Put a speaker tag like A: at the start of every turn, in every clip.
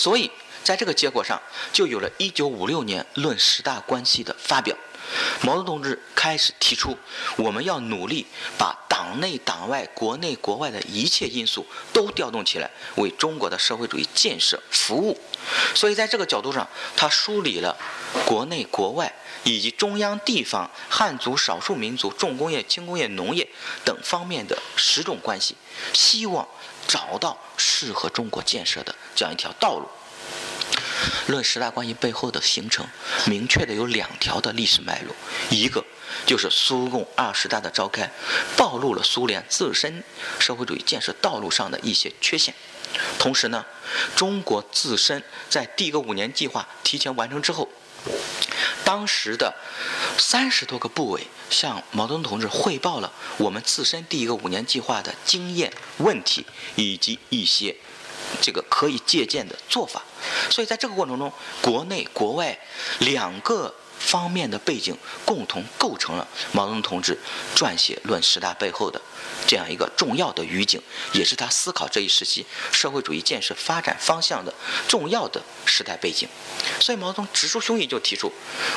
A: 所以在这个结果上，就有了一九五六年《论十大关系》的发表。毛泽东同志开始提出，我们要努力把党内党外、国内国外的一切因素都调动起来，为中国的社会主义建设服务。所以，在这个角度上，他梳理了国内国外以及中央地方、汉族、少数民族、重工业、轻工业、农业等方面的十种关系，希望找到适合中国建设的这样一条道路。论十大关系背后的形成，明确的有两条的历史脉络，一个就是苏共二十大的召开，暴露了苏联自身社会主义建设道路上的一些缺陷，同时呢，中国自身在第一个五年计划提前完成之后，当时的三十多个部委向毛泽东同志汇报了我们自身第一个五年计划的经验、问题以及一些。这个可以借鉴的做法，所以在这个过程中，国内国外两个方面的背景共同构成了毛泽东同志撰写《论十大》背后的这样一个重要的语境，也是他思考这一时期社会主义建设发展方向的重要的时代背景。所以毛泽东直抒胸臆就提出，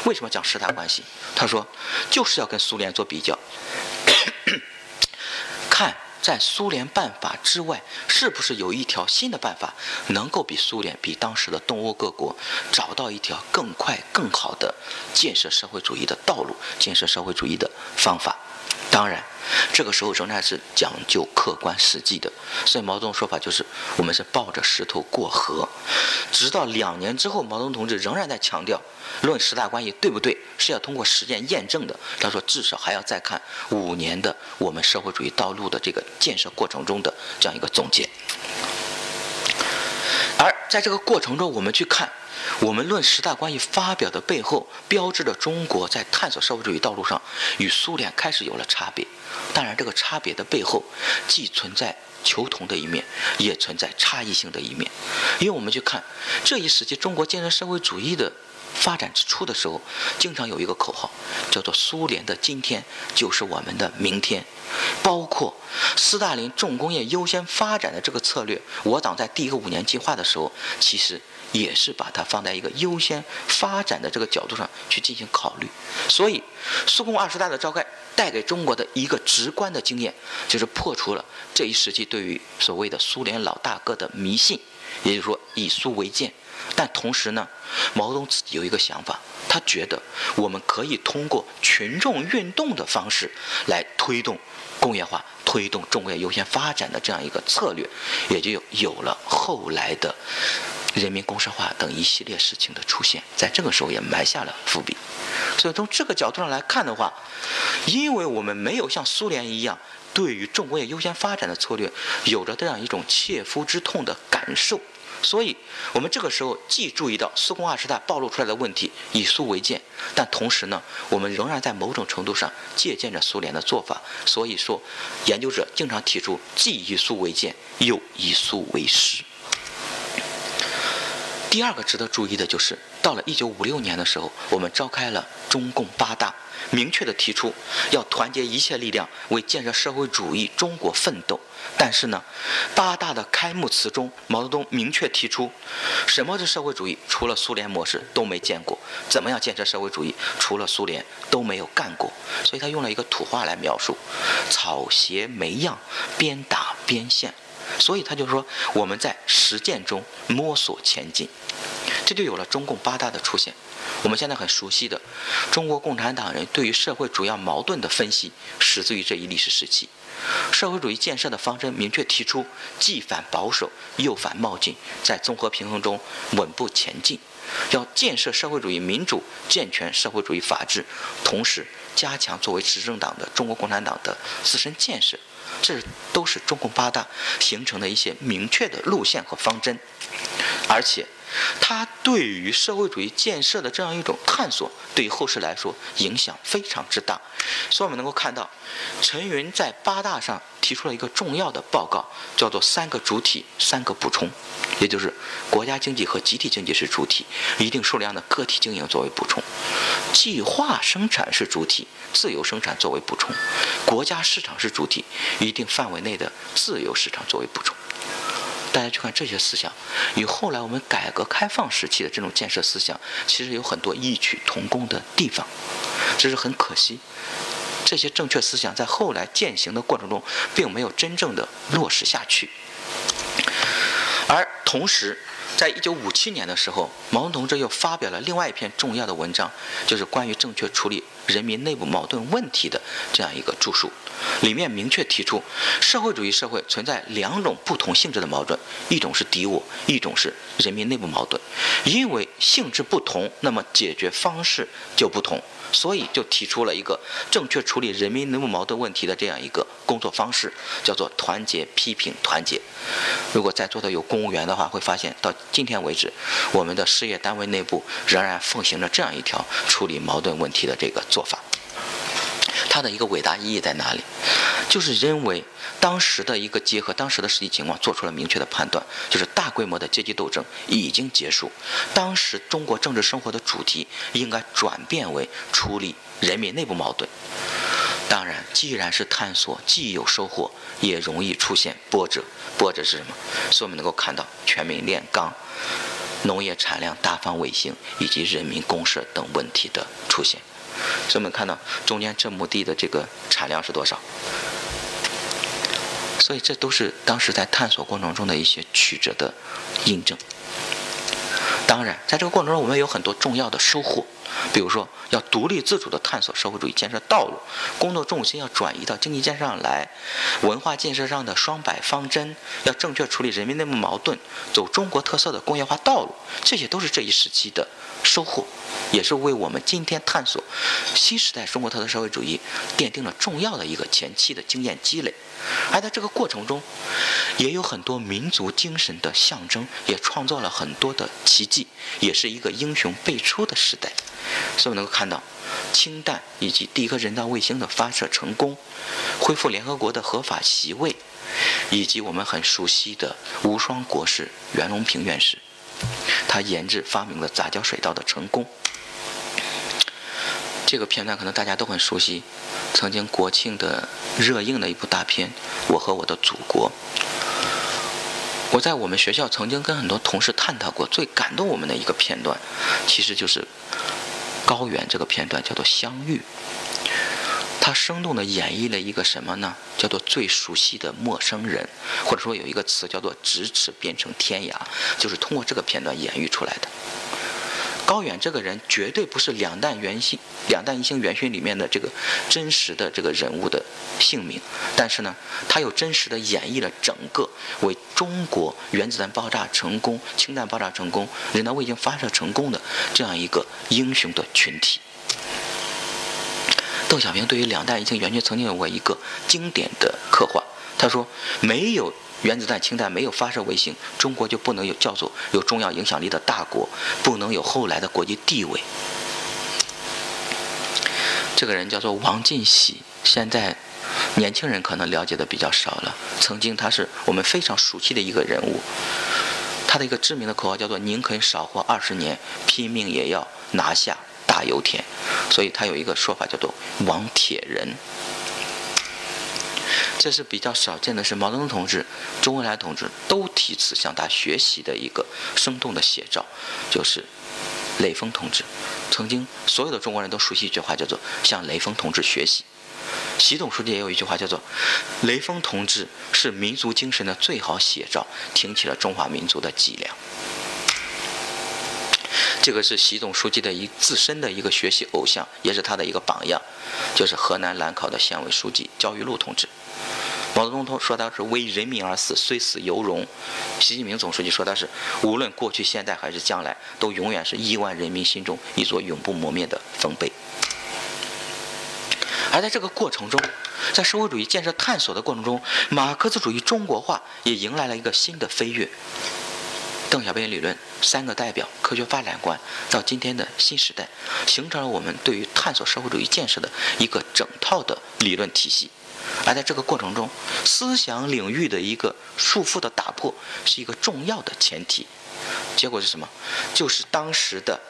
A: 为什么讲十大关系？他说，就是要跟苏联做比较，看。在苏联办法之外，是不是有一条新的办法，能够比苏联、比当时的东欧各国找到一条更快、更好的建设社会主义的道路、建设社会主义的方法？当然。这个时候仍然是讲究客观实际的，所以毛泽东说法就是我们是抱着石头过河。直到两年之后，毛泽东同志仍然在强调，论十大关系对不对，是要通过实践验证的。他说，至少还要再看五年的我们社会主义道路的这个建设过程中的这样一个总结。而在这个过程中，我们去看。我们论十大关系发表的背后，标志着中国在探索社会主义道路上与苏联开始有了差别。当然，这个差别的背后，既存在求同的一面，也存在差异性的一面。因为我们去看这一时期中国建设社会主义的发展之初的时候，经常有一个口号，叫做“苏联的今天就是我们的明天”。包括斯大林重工业优先发展的这个策略，我党在第一个五年计划的时候，其实。也是把它放在一个优先发展的这个角度上去进行考虑，所以苏共二十大的召开带给中国的一个直观的经验，就是破除了这一时期对于所谓的苏联老大哥的迷信，也就是说以苏为鉴。但同时呢，毛泽东自己有一个想法，他觉得我们可以通过群众运动的方式来推动工业化、推动中国优先发展的这样一个策略，也就有了后来的。人民公社化等一系列事情的出现，在这个时候也埋下了伏笔。所以从这个角度上来看的话，因为我们没有像苏联一样对于重工业优先发展的策略有着这样一种切肤之痛的感受，所以我们这个时候既注意到苏共二十大暴露出来的问题，以苏为鉴，但同时呢，我们仍然在某种程度上借鉴着苏联的做法。所以说，研究者经常提出既以苏为鉴，又以苏为师。第二个值得注意的就是，到了一九五六年的时候，我们召开了中共八大，明确的提出要团结一切力量为建设社会主义中国奋斗。但是呢，八大的开幕词中，毛泽东明确提出，什么是社会主义？除了苏联模式都没见过。怎么样建设社会主义？除了苏联都没有干过。所以他用了一个土话来描述：草鞋没样，边打边现。所以他就说，我们在实践中摸索前进，这就有了中共八大的出现。我们现在很熟悉的中国共产党人对于社会主要矛盾的分析，始自于这一历史时期。社会主义建设的方针明确提出，既反保守又反冒进，在综合平衡中稳步前进。要建设社会主义民主、健全社会主义法治，同时加强作为执政党的中国共产党的自身建设。这都是中共八大形成的一些明确的路线和方针，而且，它对于社会主义建设的这样一种探索，对于后世来说影响非常之大。所以我们能够看到，陈云在八大上提出了一个重要的报告，叫做“三个主体，三个补充”，也就是国家经济和集体经济是主体，一定数量的个体经营作为补充，计划生产是主体。自由生产作为补充，国家市场是主体，一定范围内的自由市场作为补充。大家去看这些思想，与后来我们改革开放时期的这种建设思想，其实有很多异曲同工的地方，只是很可惜，这些正确思想在后来践行的过程中，并没有真正的落实下去。而同时，在一九五七年的时候，毛泽东同志又发表了另外一篇重要的文章，就是关于正确处理人民内部矛盾问题的这样一个著述。里面明确提出，社会主义社会存在两种不同性质的矛盾，一种是敌我，一种是人民内部矛盾。因为性质不同，那么解决方式就不同。所以就提出了一个正确处理人民内部矛盾问题的这样一个工作方式，叫做团结、批评、团结。如果在座的有公务员的话，会发现到今天为止，我们的事业单位内部仍然奉行着这样一条处理矛盾问题的这个做法。它的一个伟大意义在哪里？就是认为当时的一个结合当时的实际情况，做出了明确的判断，就是大规模的阶级斗争已经结束。当时中国政治生活的主题应该转变为处理人民内部矛盾。当然，既然是探索，既有收获，也容易出现波折。波折是什么？所以我们能够看到全民炼钢、农业产量大放卫星以及人民公社等问题的出现。所以我们看到中间这亩地的这个产量是多少？所以这都是当时在探索过程中的一些曲折的印证。当然，在这个过程中，我们有很多重要的收获。比如说，要独立自主地探索社会主义建设道路，工作重心要转移到经济建设上来，文化建设上的双百方针，要正确处理人民内部矛盾，走中国特色的工业化道路，这些都是这一时期的收获，也是为我们今天探索新时代中国特色社会主义奠定了重要的一个前期的经验积累。而在这个过程中，也有很多民族精神的象征，也创造了很多的奇迹，也是一个英雄辈出的时代。所以我们能够看到，氢弹以及第一颗人造卫星的发射成功，恢复联合国的合法席位，以及我们很熟悉的无双国士袁隆平院士，他研制发明了杂交水稻的成功。这个片段可能大家都很熟悉，曾经国庆的热映的一部大片《我和我的祖国》。我在我们学校曾经跟很多同事探讨过，最感动我们的一个片段，其实就是高原这个片段，叫做相遇。它生动地演绎了一个什么呢？叫做最熟悉的陌生人，或者说有一个词叫做咫尺变成天涯，就是通过这个片段演绎出来的。高远这个人绝对不是两弹元星、两弹一星元勋里面的这个真实的这个人物的姓名，但是呢，他又真实的演绎了整个为中国原子弹爆炸成功、氢弹爆炸成功、人造卫星发射成功的这样一个英雄的群体。邓小平对于两弹一星元勋曾经有过一个经典的刻画，他说：“没有。”原子弹、氢弹没有发射卫星，中国就不能有叫做有重要影响力的大国，不能有后来的国际地位。这个人叫做王进喜，现在年轻人可能了解的比较少了。曾经他是我们非常熟悉的一个人物，他的一个知名的口号叫做“宁肯少活二十年，拼命也要拿下大油田”，所以他有一个说法叫做“王铁人”。这是比较少见的，是毛泽东同志、周恩来同志都提此向他学习的一个生动的写照，就是雷锋同志。曾经所有的中国人都熟悉一句话，叫做“向雷锋同志学习”。习总书记也有一句话，叫做“雷锋同志是民族精神的最好写照，挺起了中华民族的脊梁”。这个是习总书记的一自身的一个学习偶像，也是他的一个榜样，就是河南兰考的县委书记焦裕禄同志。毛泽东说说的是为人民而死，虽死犹荣。习近平总书记说他是无论过去、现在还是将来，都永远是亿万人民心中一座永不磨灭的丰碑。而在这个过程中，在社会主义建设探索的过程中，马克思主义中国化也迎来了一个新的飞跃。邓小平理论三个代表科学发展观，到今天的新时代，形成了我们对于探索社会主义建设的一个整套的理论体系。而在这个过程中，思想领域的一个束缚的打破是一个重要的前提。结果是什么？就是当时的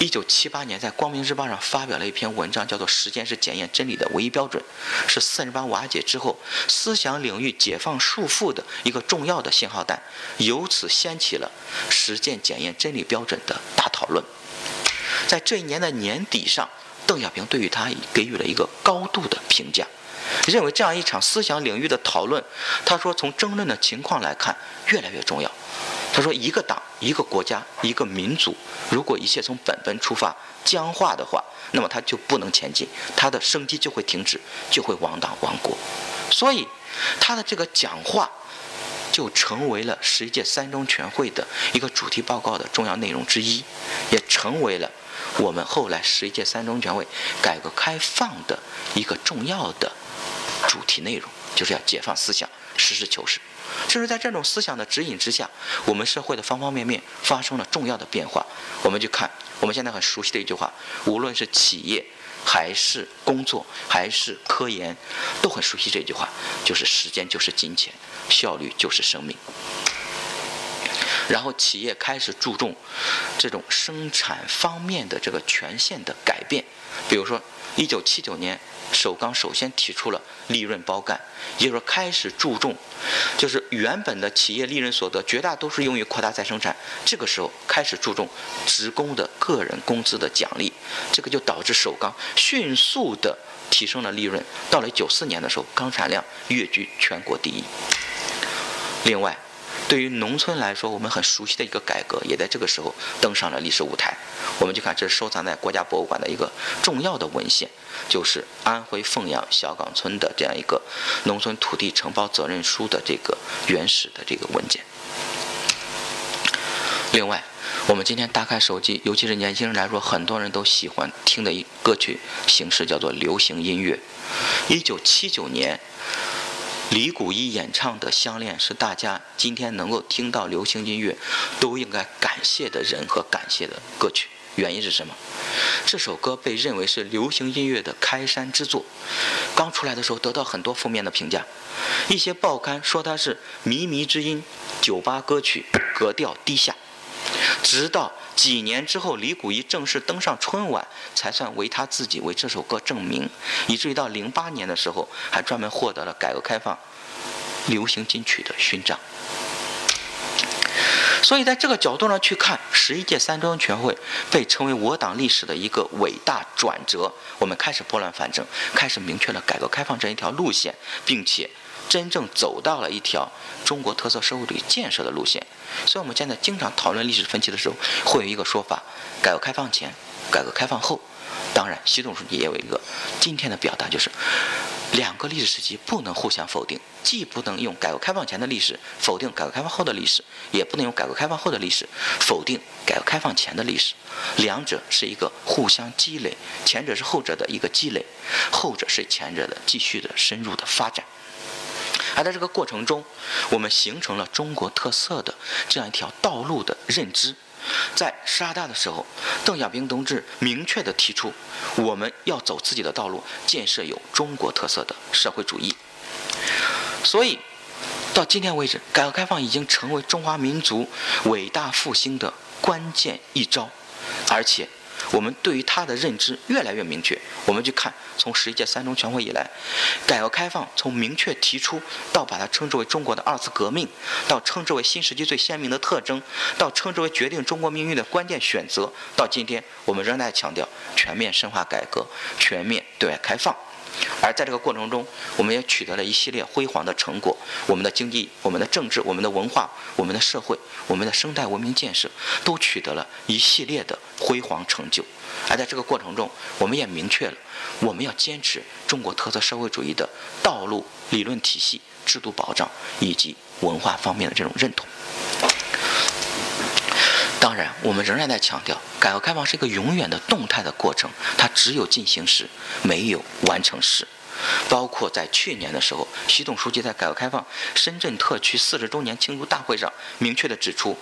A: 一九七八年在《光明日报》上发表了一篇文章，叫做《时间是检验真理的唯一标准》，是四人帮瓦解之后思想领域解放束缚的一个重要的信号弹，由此掀起了实践检验真理标准的大讨论。在这一年的年底上，邓小平对于他给予了一个高度的评价，认为这样一场思想领域的讨论，他说从争论的情况来看，越来越重要。他说：“一个党、一个国家、一个民族，如果一切从本本出发僵化的话，那么他就不能前进，他的生机就会停止，就会亡党亡国。所以，他的这个讲话就成为了十一届三中全会的一个主题报告的重要内容之一，也成为了我们后来十一届三中全会改革开放的一个重要的主题内容，就是要解放思想，实事求是。”就是在这种思想的指引之下，我们社会的方方面面发生了重要的变化。我们就看我们现在很熟悉的一句话，无论是企业，还是工作，还是科研，都很熟悉这句话，就是时间就是金钱，效率就是生命。然后企业开始注重这种生产方面的这个权限的改变，比如说一九七九年。首钢首先提出了利润包干，也就是说开始注重，就是原本的企业利润所得绝大多数用于扩大再生产，这个时候开始注重职工的个人工资的奖励，这个就导致首钢迅速的提升了利润。到了九四年的时候，钢产量跃居全国第一。另外，对于农村来说，我们很熟悉的一个改革，也在这个时候登上了历史舞台。我们就看，这是收藏在国家博物馆的一个重要的文献，就是安徽凤阳小岗村的这样一个农村土地承包责任书的这个原始的这个文件。另外，我们今天打开手机，尤其是年轻人来说，很多人都喜欢听的一歌曲形式叫做流行音乐。一九七九年。李谷一演唱的《相恋》是大家今天能够听到流行音乐都应该感谢的人和感谢的歌曲。原因是什么？这首歌被认为是流行音乐的开山之作，刚出来的时候得到很多负面的评价，一些报刊说它是靡靡之音、酒吧歌曲、格调低下。直到几年之后，李谷一正式登上春晚，才算为他自己为这首歌证明，以至于到零八年的时候，还专门获得了改革开放流行金曲的勋章。所以，在这个角度上去看，十一届三中全会被称为我党历史的一个伟大转折。我们开始拨乱反正，开始明确了改革开放这一条路线，并且。真正走到了一条中国特色社会主义建设的路线，所以我们现在经常讨论历史分歧的时候，会有一个说法：改革开放前、改革开放后。当然，习总书记也有一个今天的表达，就是两个历史时期不能互相否定，既不能用改革开放前的历史否定改革开放后的历史，也不能用改革开放后的历史否定改革开放前的历史。两者是一个互相积累，前者是后者的一个积累，后者是前者的继续的深入的发展。而在这个过程中，我们形成了中国特色的这样一条道路的认知。在十二大的时候，邓小平同志明确地提出，我们要走自己的道路，建设有中国特色的社会主义。所以，到今天为止，改革开放已经成为中华民族伟大复兴的关键一招，而且。我们对于它的认知越来越明确。我们去看，从十一届三中全会以来，改革开放从明确提出到把它称之为中国的二次革命，到称之为新时期最鲜明的特征，到称之为决定中国命运的关键选择，到今天我们仍在强调全面深化改革、全面对外开放。而在这个过程中，我们也取得了一系列辉煌的成果。我们的经济、我们的政治、我们的文化、我们的社会、我们的生态文明建设，都取得了一系列的辉煌成就。而在这个过程中，我们也明确了我们要坚持中国特色社会主义的道路、理论体系、制度保障以及文化方面的这种认同。当然，我们仍然在强调，改革开放是一个永远的动态的过程，它只有进行时，没有完成时。包括在去年的时候，习总书记在改革开放深圳特区四十周年庆祝大会上明确地指出，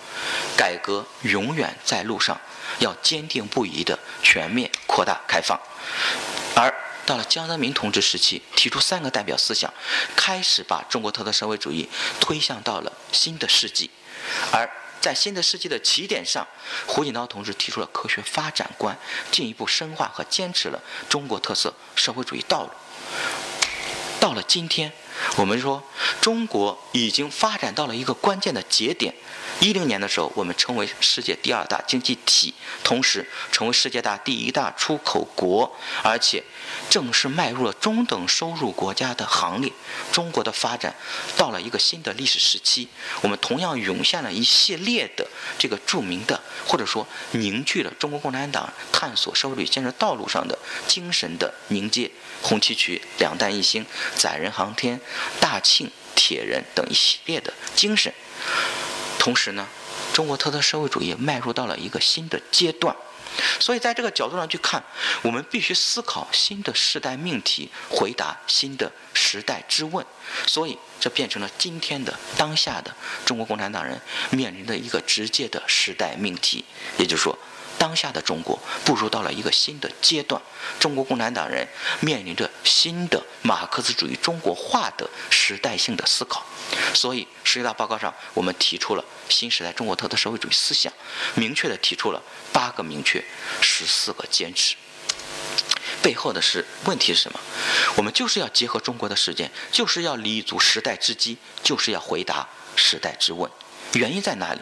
A: 改革永远在路上，要坚定不移地全面扩大开放。而到了江泽民同志时期，提出三个代表思想，开始把中国特色社会主义推向到了新的世纪。而在新的世纪的起点上，胡锦涛同志提出了科学发展观，进一步深化和坚持了中国特色社会主义道路。到了今天，我们说中国已经发展到了一个关键的节点。一零年的时候，我们成为世界第二大经济体，同时成为世界大第一大出口国，而且正式迈入了中等收入国家的行列。中国的发展到了一个新的历史时期，我们同样涌现了一系列的这个著名的，或者说凝聚了中国共产党探索社会主义建设道路上的精神的凝结。红旗渠、两弹一星、载人航天、大庆铁人等一系列的精神。同时呢，中国特色社会主义迈入到了一个新的阶段，所以在这个角度上去看，我们必须思考新的时代命题，回答新的时代之问。所以，这变成了今天的当下的中国共产党人面临的一个直接的时代命题，也就是说。当下的中国步入到了一个新的阶段，中国共产党人面临着新的马克思主义中国化的时代性的思考。所以，十九大报告上我们提出了新时代中国特色社会主义思想，明确的提出了八个明确、十四个坚持。背后的是问题是什么？我们就是要结合中国的实践，就是要立足时代之机，就是要回答时代之问。原因在哪里？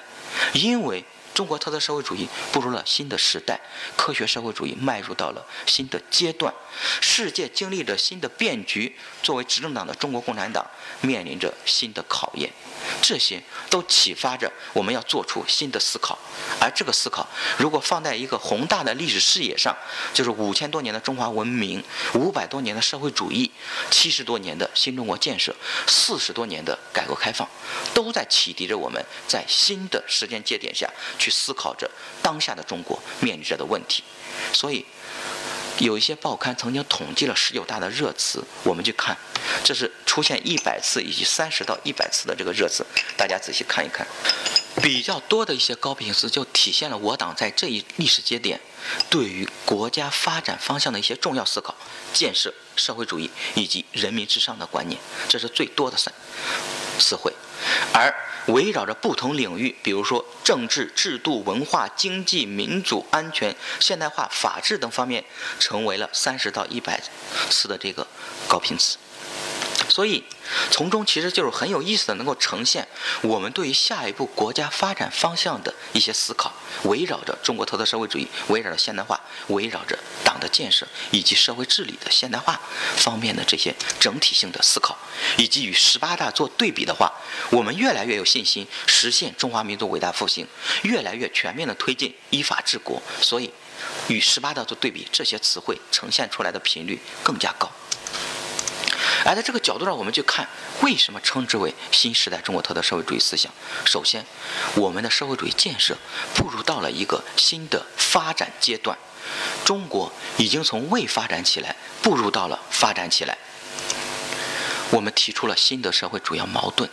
A: 因为。中国特色社会主义步入了新的时代，科学社会主义迈入到了新的阶段，世界经历着新的变局，作为执政党的中国共产党面临着新的考验。这些都启发着我们要做出新的思考，而这个思考如果放在一个宏大的历史视野上，就是五千多年的中华文明，五百多年的社会主义，七十多年的新中国建设，四十多年的改革开放，都在启迪着我们在新的时间节点下去思考着当下的中国面临着的问题。所以。有一些报刊曾经统计了十九大的热词，我们去看，这是出现一百次以及三十到一百次的这个热词，大家仔细看一看，比较多的一些高频词就体现了我党在这一历史节点对于国家发展方向的一些重要思考、建设社会主义以及人民至上的观念，这是最多的三词汇，而。围绕着不同领域，比如说政治制度、文化、经济、民主、安全、现代化、法治等方面，成为了三十到一百次的这个高频词。所以，从中其实就是很有意思的，能够呈现我们对于下一步国家发展方向的一些思考，围绕着中国特色社会主义，围绕着现代化，围绕着党的建设以及社会治理的现代化方面的这些整体性的思考，以及与十八大做对比的话，我们越来越有信心实现中华民族伟大复兴，越来越全面的推进依法治国。所以，与十八大做对比，这些词汇呈现出来的频率更加高。而在这个角度上，我们去看为什么称之为新时代中国特色社会主义思想。首先，我们的社会主义建设步入到了一个新的发展阶段，中国已经从未发展起来步入到了发展起来。我们提出了新的社会主要矛盾，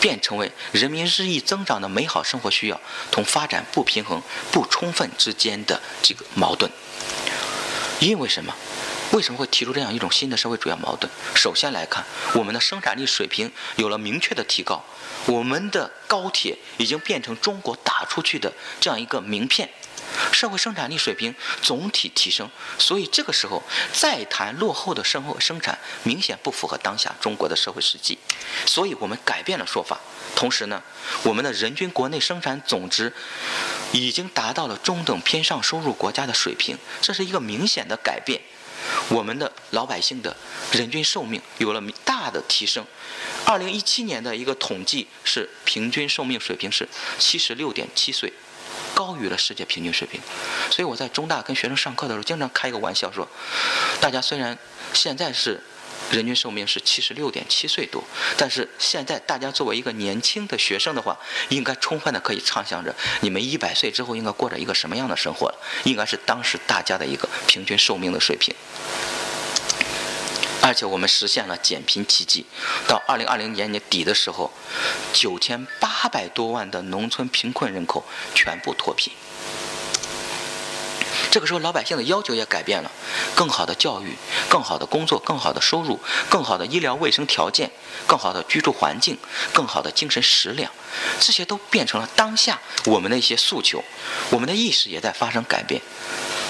A: 变成为人民日益增长的美好生活需要同发展不平衡不充分之间的这个矛盾。因为什么？为什么会提出这样一种新的社会主要矛盾？首先来看，我们的生产力水平有了明确的提高，我们的高铁已经变成中国打出去的这样一个名片，社会生产力水平总体提升。所以这个时候再谈落后的生活生产，明显不符合当下中国的社会实际。所以我们改变了说法，同时呢，我们的人均国内生产总值已经达到了中等偏上收入国家的水平，这是一个明显的改变。我们的老百姓的人均寿命有了大的提升。二零一七年的一个统计是平均寿命水平是七十六点七岁，高于了世界平均水平。所以我在中大跟学生上课的时候，经常开一个玩笑说，大家虽然现在是。人均寿命是七十六点七岁多，但是现在大家作为一个年轻的学生的话，应该充分的可以畅想着你们一百岁之后应该过着一个什么样的生活了，应该是当时大家的一个平均寿命的水平。而且我们实现了减贫奇迹，到二零二零年年底的时候，九千八百多万的农村贫困人口全部脱贫。这个时候，老百姓的要求也改变了，更好的教育、更好的工作、更好的收入、更好的医疗卫生条件、更好的居住环境、更好的精神食粮，这些都变成了当下我们的一些诉求。我们的意识也在发生改变，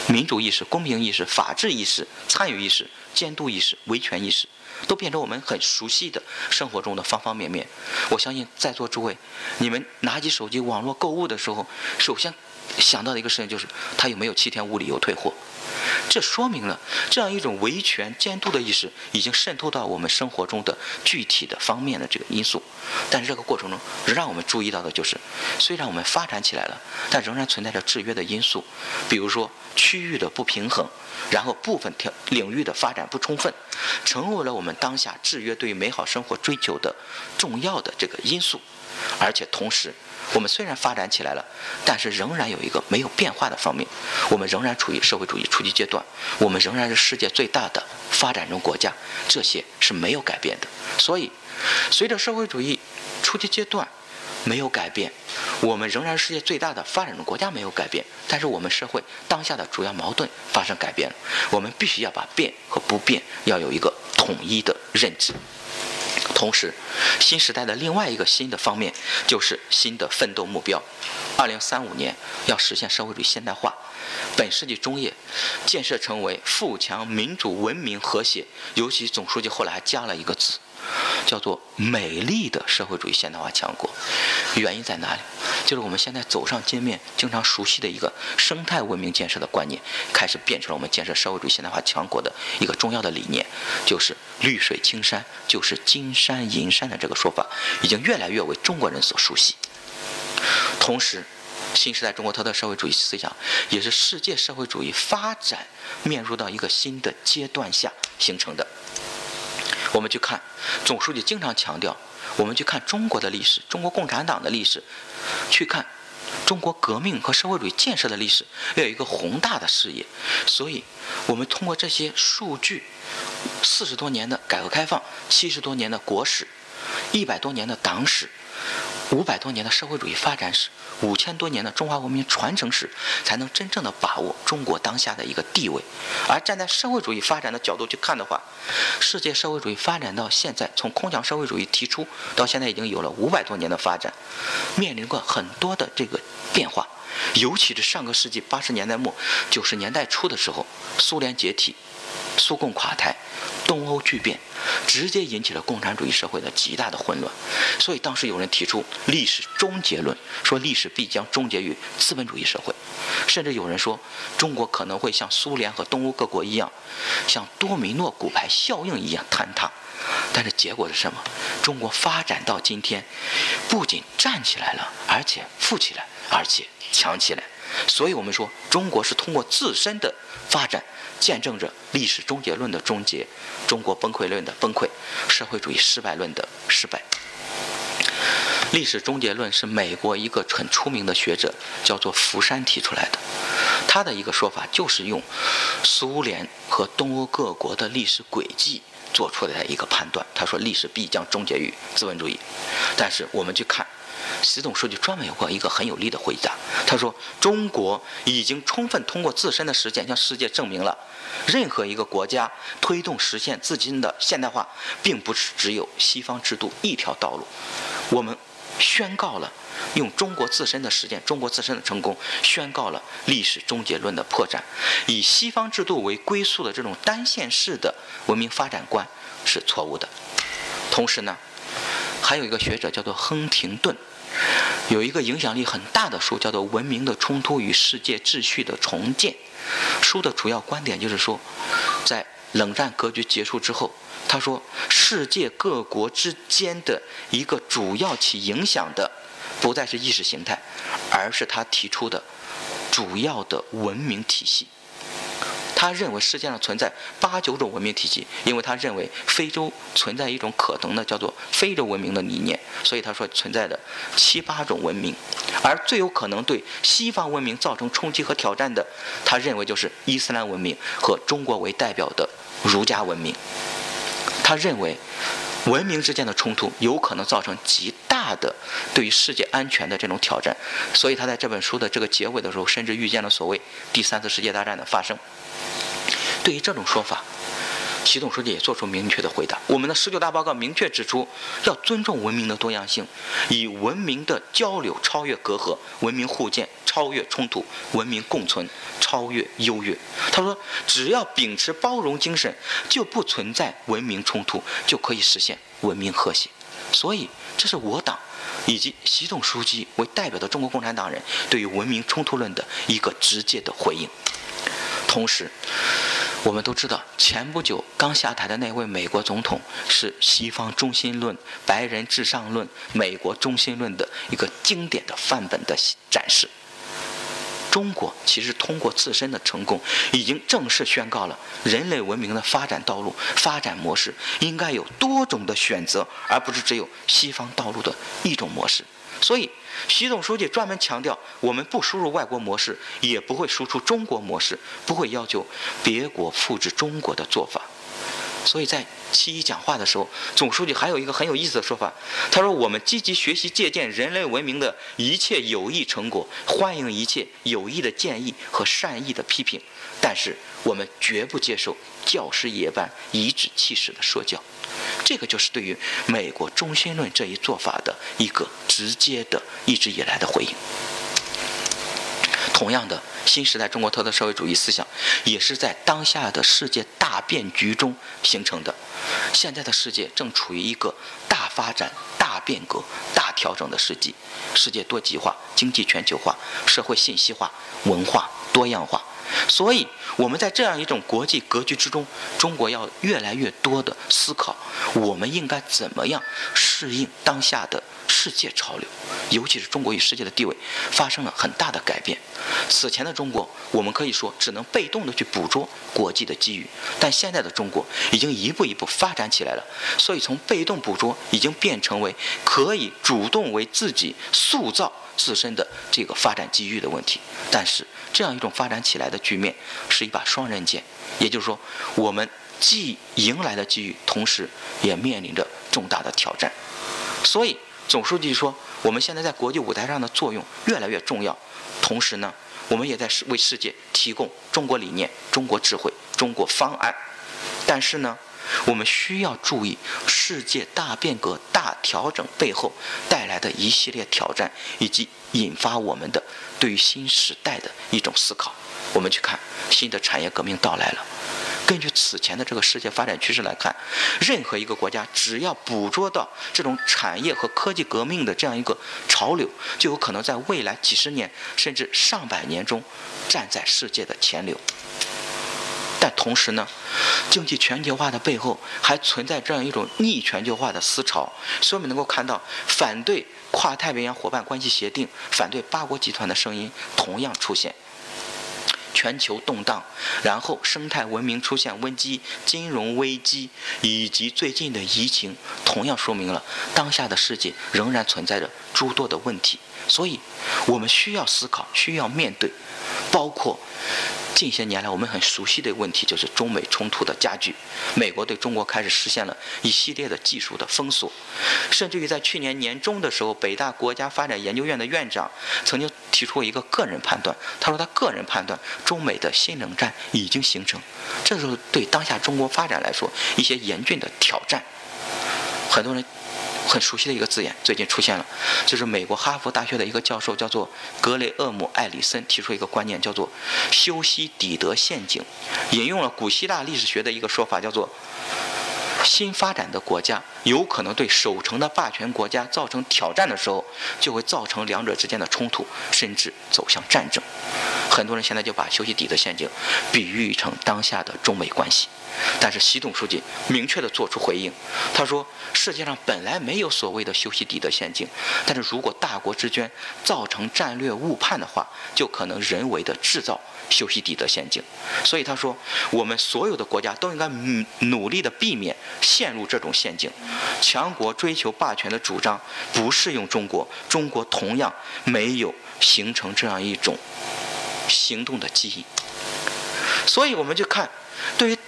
A: 民主意识、公平意识、法治意识、参与意识、监督意识、维权意识，都变成我们很熟悉的生活中的方方面面。我相信在座诸位，你们拿起手机网络购物的时候，首先。想到的一个事情就是，他有没有七天无理由退货？这说明了这样一种维权监督的意识已经渗透到我们生活中的具体的方面的这个因素。但是这个过程中，让我们注意到的就是，虽然我们发展起来了，但仍然存在着制约的因素，比如说区域的不平衡，然后部分条领域的发展不充分，成为了我们当下制约对于美好生活追求的重要的这个因素，而且同时。我们虽然发展起来了，但是仍然有一个没有变化的方面，我们仍然处于社会主义初级阶段，我们仍然是世界最大的发展中国家，这些是没有改变的。所以，随着社会主义初级阶段没有改变，我们仍然是世界最大的发展中国家没有改变，但是我们社会当下的主要矛盾发生改变了，我们必须要把变和不变要有一个统一的认知。同时，新时代的另外一个新的方面就是新的奋斗目标。二零三五年要实现社会主义现代化，本世纪中叶建设成为富强、民主、文明、和谐。尤其总书记后来还加了一个字。叫做美丽的社会主义现代化强国，原因在哪里？就是我们现在走上街面，经常熟悉的一个生态文明建设的观念，开始变成了我们建设社会主义现代化强国的一个重要的理念，就是绿水青山就是金山银山的这个说法，已经越来越为中国人所熟悉。同时，新时代中国特色社会主义思想，也是世界社会主义发展面入到一个新的阶段下形成的。我们去看，总书记经常强调，我们去看中国的历史，中国共产党的历史，去看中国革命和社会主义建设的历史，要有一个宏大的视野。所以，我们通过这些数据，四十多年的改革开放，七十多年的国史，一百多年的党史。五百多年的社会主义发展史，五千多年的中华文明传承史，才能真正的把握中国当下的一个地位。而站在社会主义发展的角度去看的话，世界社会主义发展到现在，从空想社会主义提出到现在，已经有了五百多年的发展，面临过很多的这个变化。尤其是上个世纪八十年代末、九十年代初的时候，苏联解体。苏共垮台，东欧巨变，直接引起了共产主义社会的极大的混乱。所以当时有人提出历史终结论，说历史必将终结于资本主义社会。甚至有人说，中国可能会像苏联和东欧各国一样，像多米诺骨牌效应一样坍塌。但是结果是什么？中国发展到今天，不仅站起来了，而且富起来，而且强起来。所以我们说，中国是通过自身的发展。见证着历史终结论的终结，中国崩溃论的崩溃，社会主义失败论的失败。历史终结论是美国一个很出名的学者，叫做福山提出来的。他的一个说法就是用苏联和东欧各国的历史轨迹做出来的一个判断。他说历史必将终结于资本主义。但是我们去看。习总书记专门有过一个很有力的回答，他说：“中国已经充分通过自身的实践向世界证明了，任何一个国家推动实现自身的现代化，并不是只有西方制度一条道路。我们宣告了用中国自身的实践，中国自身的成功，宣告了历史终结论的破绽。以西方制度为归宿的这种单线式的文明发展观是错误的。同时呢，还有一个学者叫做亨廷顿。”有一个影响力很大的书，叫做《文明的冲突与世界秩序的重建》。书的主要观点就是说，在冷战格局结束之后，他说，世界各国之间的一个主要起影响的，不再是意识形态，而是他提出的主要的文明体系。他认为世界上存在八九种文明体系，因为他认为非洲存在一种可能的叫做非洲文明的理念，所以他说存在的七八种文明，而最有可能对西方文明造成冲击和挑战的，他认为就是伊斯兰文明和中国为代表的儒家文明。他认为文明之间的冲突有可能造成极大。的对于世界安全的这种挑战。所以他在这本书的这个结尾的时候，甚至预见了所谓第三次世界大战的发生。对于这种说法，习总书记也做出明确的回答。我们的十九大报告明确指出，要尊重文明的多样性，以文明的交流超越隔阂，文明互鉴超越冲突，文明共存超越优越。他说，只要秉持包容精神，就不存在文明冲突，就可以实现文明和谐。所以，这是我党以及习总书记为代表的中国共产党人对于文明冲突论的一个直接的回应。同时，我们都知道，前不久刚下台的那位美国总统是西方中心论、白人至上论、美国中心论的一个经典的范本的展示。中国其实通过自身的成功，已经正式宣告了人类文明的发展道路、发展模式应该有多种的选择，而不是只有西方道路的一种模式。所以。习总书记专门强调，我们不输入外国模式，也不会输出中国模式，不会要求别国复制中国的做法。所以在七一讲话的时候，总书记还有一个很有意思的说法，他说：“我们积极学习借鉴人类文明的一切有益成果，欢迎一切有益的建议和善意的批评，但是我们绝不接受教师爷般颐指气使的说教。”这个就是对于美国中心论这一做法的一个直接的一直以来的回应。同样的，新时代中国特色社会主义思想也是在当下的世界大变局中形成的。现在的世界正处于一个大发展、大变革、大调整的时机，世界多极化、经济全球化、社会信息化、文化多样化。所以，我们在这样一种国际格局之中，中国要越来越多的思考，我们应该怎么样适应当下的世界潮流，尤其是中国与世界的地位发生了很大的改变。此前的中国，我们可以说只能被动的去捕捉国际的机遇，但现在的中国已经一步一步发展起来了。所以，从被动捕捉已经变成为可以主动为自己塑造自身的这个发展机遇的问题。但是，这样一种发展起来的局面是一把双刃剑，也就是说，我们既迎来了机遇，同时也面临着重大的挑战。所以，总书记说，我们现在在国际舞台上的作用越来越重要，同时呢，我们也在为世界提供中国理念、中国智慧、中国方案。但是呢，我们需要注意世界大变革、大调整背后带来的一系列挑战，以及引发我们的。对于新时代的一种思考，我们去看新的产业革命到来了。根据此前的这个世界发展趋势来看，任何一个国家只要捕捉到这种产业和科技革命的这样一个潮流，就有可能在未来几十年甚至上百年中站在世界的前流。但同时呢，经济全球化的背后还存在这样一种逆全球化的思潮，所以我们能够看到反对。跨太平洋伙伴关系协定反对八国集团的声音同样出现，全球动荡，然后生态文明出现危机，金融危机以及最近的疫情，同样说明了当下的世界仍然存在着诸多的问题，所以我们需要思考，需要面对，包括。近些年来，我们很熟悉的问题就是中美冲突的加剧。美国对中国开始实现了一系列的技术的封锁，甚至于在去年年中的时候，北大国家发展研究院的院长曾经提出一个个人判断，他说他个人判断中美的新冷战已经形成，这时候对当下中国发展来说一些严峻的挑战，很多人。很熟悉的一个字眼，最近出现了，就是美国哈佛大学的一个教授，叫做格雷厄姆·艾里森，提出一个观念，叫做修昔底德陷阱，引用了古希腊历史学的一个说法，叫做新发展的国家有可能对守成的霸权国家造成挑战的时候，就会造成两者之间的冲突，甚至走向战争。很多人现在就把修昔底德陷阱比喻成当下的中美关系。但是习总书记明确地作出回应，他说：“世界上本来没有所谓的修昔底德陷阱，但是如果大国之间造成战略误判的话，就可能人为的制造修昔底德陷阱。所以他说，我们所有的国家都应该努力的避免陷入这种陷阱。强国追求霸权的主张不适用中国，中国同样没有形成这样一种行动的记忆。所以我们就看，对于。”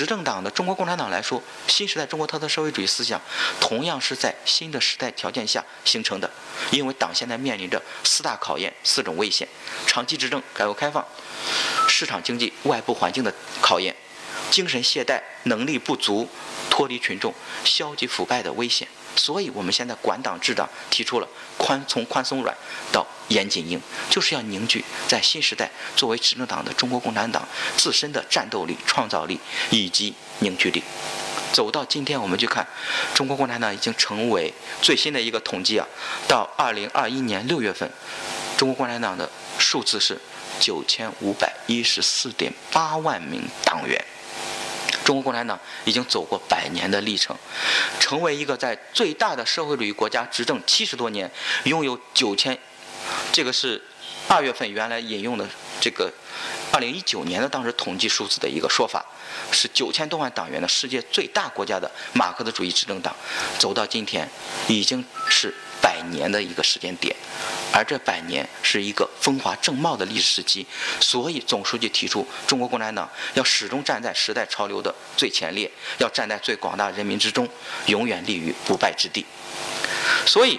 A: 执政党的中国共产党来说，新时代中国特色社会主义思想同样是在新的时代条件下形成的。因为党现在面临着四大考验、四种危险：长期执政、改革开放、市场经济、外部环境的考验、精神懈怠、能力不足、脱离群众、消极腐败的危险。所以，我们现在管党治党提出了宽从宽松软到严谨硬，就是要凝聚在新时代作为执政党的中国共产党自身的战斗力、创造力以及凝聚力。走到今天，我们去看中国共产党已经成为最新的一个统计啊，到二零二一年六月份，中国共产党的数字是九千五百一十四点八万名党员。中国共产党已经走过百年的历程，成为一个在最大的社会主义国家执政七十多年，拥有九千，这个是二月份原来引用的这个二零一九年的当时统计数字的一个说法，是九千多万党员的世界最大国家的马克思主义执政党，走到今天已经是。百年的一个时间点，而这百年是一个风华正茂的历史时期，所以总书记提出，中国共产党要始终站在时代潮流的最前列，要站在最广大人民之中，永远立于不败之地。所以，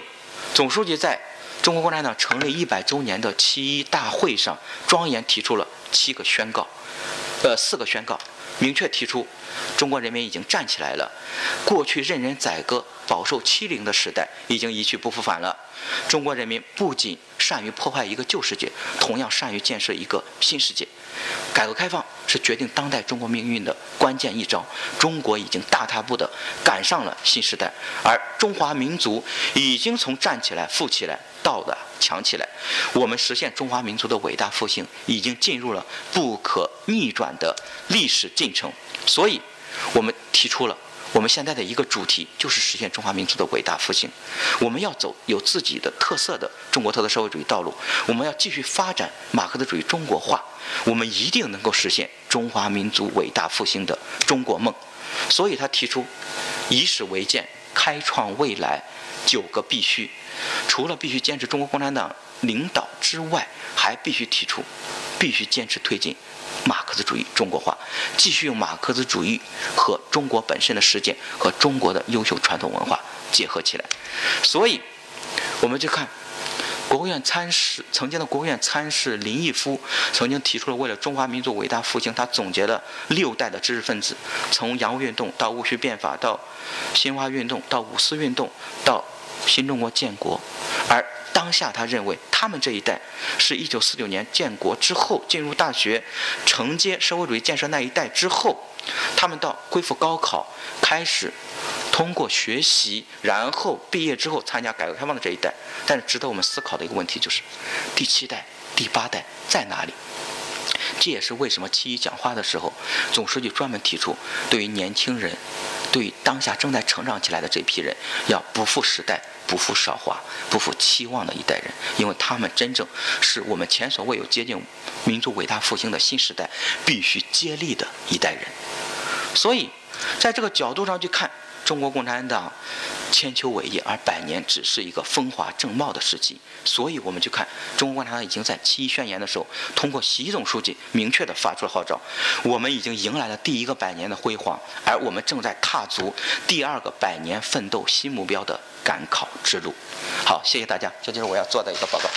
A: 总书记在中国共产党成立一百周年的七一大会上，庄严提出了七个宣告，呃，四个宣告。明确提出，中国人民已经站起来了。过去任人宰割、饱受欺凌的时代已经一去不复返了。中国人民不仅善于破坏一个旧世界，同样善于建设一个新世界。改革开放是决定当代中国命运的关键一招。中国已经大踏步地赶上了新时代，而中华民族已经从站起来、富起来到了强起来。我们实现中华民族的伟大复兴，已经进入了不可逆转的历史进程。所以，我们提出了。我们现在的一个主题就是实现中华民族的伟大复兴。我们要走有自己的特色的中国特色社会主义道路。我们要继续发展马克思主义中国化。我们一定能够实现中华民族伟大复兴的中国梦。所以他提出以史为鉴，开创未来九个必须。除了必须坚持中国共产党领导之外，还必须提出必须坚持推进。马克思主义中国化，继续用马克思主义和中国本身的实践和中国的优秀传统文化结合起来。所以，我们就看国务院参事曾经的国务院参事林毅夫曾经提出了，为了中华民族伟大复兴，他总结了六代的知识分子，从洋务运动到戊戌变法，到新华运动，到五四运动，到新中国建国，而。当下，他认为他们这一代是一九四九年建国之后进入大学，承接社会主义建设那一代之后，他们到恢复高考，开始通过学习，然后毕业之后参加改革开放的这一代。但是值得我们思考的一个问题就是，第七代、第八代在哪里？这也是为什么七一讲话的时候，总书记专门提出，对于年轻人，对于当下正在成长起来的这批人，要不负时代。不负韶华、不负期望的一代人，因为他们真正是我们前所未有接近民族伟大复兴的新时代必须接力的一代人。所以，在这个角度上去看。中国共产党千秋伟业，而百年只是一个风华正茂的时期。所以，我们去看中国共产党已经在七一宣言的时候，通过习总书记明确的发出了号召，我们已经迎来了第一个百年的辉煌，而我们正在踏足第二个百年奋斗新目标的赶考之路。好，谢谢大家，这就是我要做的一个报告。